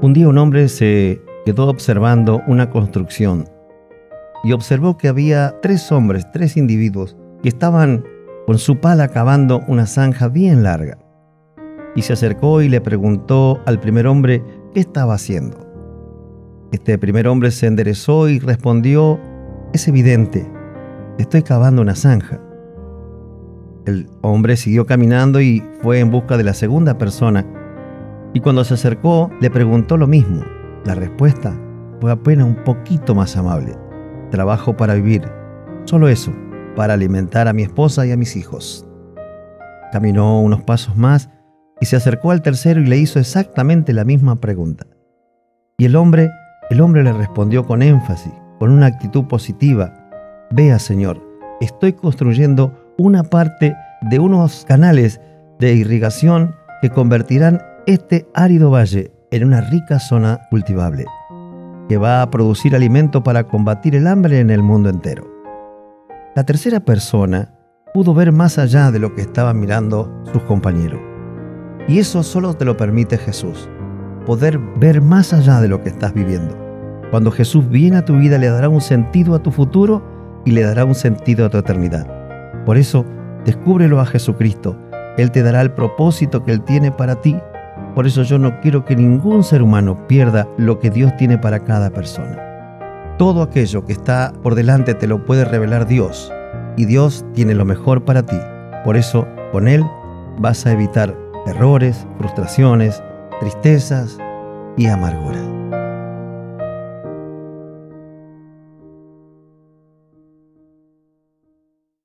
Un día un hombre se quedó observando una construcción y observó que había tres hombres, tres individuos, que estaban con su pala cavando una zanja bien larga. Y se acercó y le preguntó al primer hombre qué estaba haciendo. Este primer hombre se enderezó y respondió, es evidente, estoy cavando una zanja. El hombre siguió caminando y fue en busca de la segunda persona y cuando se acercó, le preguntó lo mismo. La respuesta fue apenas un poquito más amable. Trabajo para vivir. Solo eso, para alimentar a mi esposa y a mis hijos. Caminó unos pasos más y se acercó al tercero y le hizo exactamente la misma pregunta. Y el hombre, el hombre le respondió con énfasis, con una actitud positiva. Vea, Señor, estoy construyendo una parte de unos canales de irrigación que convertirán este árido valle en una rica zona cultivable, que va a producir alimento para combatir el hambre en el mundo entero. La tercera persona pudo ver más allá de lo que estaban mirando sus compañeros. Y eso solo te lo permite Jesús, poder ver más allá de lo que estás viviendo. Cuando Jesús viene a tu vida le dará un sentido a tu futuro y le dará un sentido a tu eternidad. Por eso, descúbrelo a Jesucristo. Él te dará el propósito que Él tiene para ti por eso yo no quiero que ningún ser humano pierda lo que Dios tiene para cada persona. Todo aquello que está por delante te lo puede revelar Dios y Dios tiene lo mejor para ti. Por eso con Él vas a evitar errores, frustraciones, tristezas y amarguras.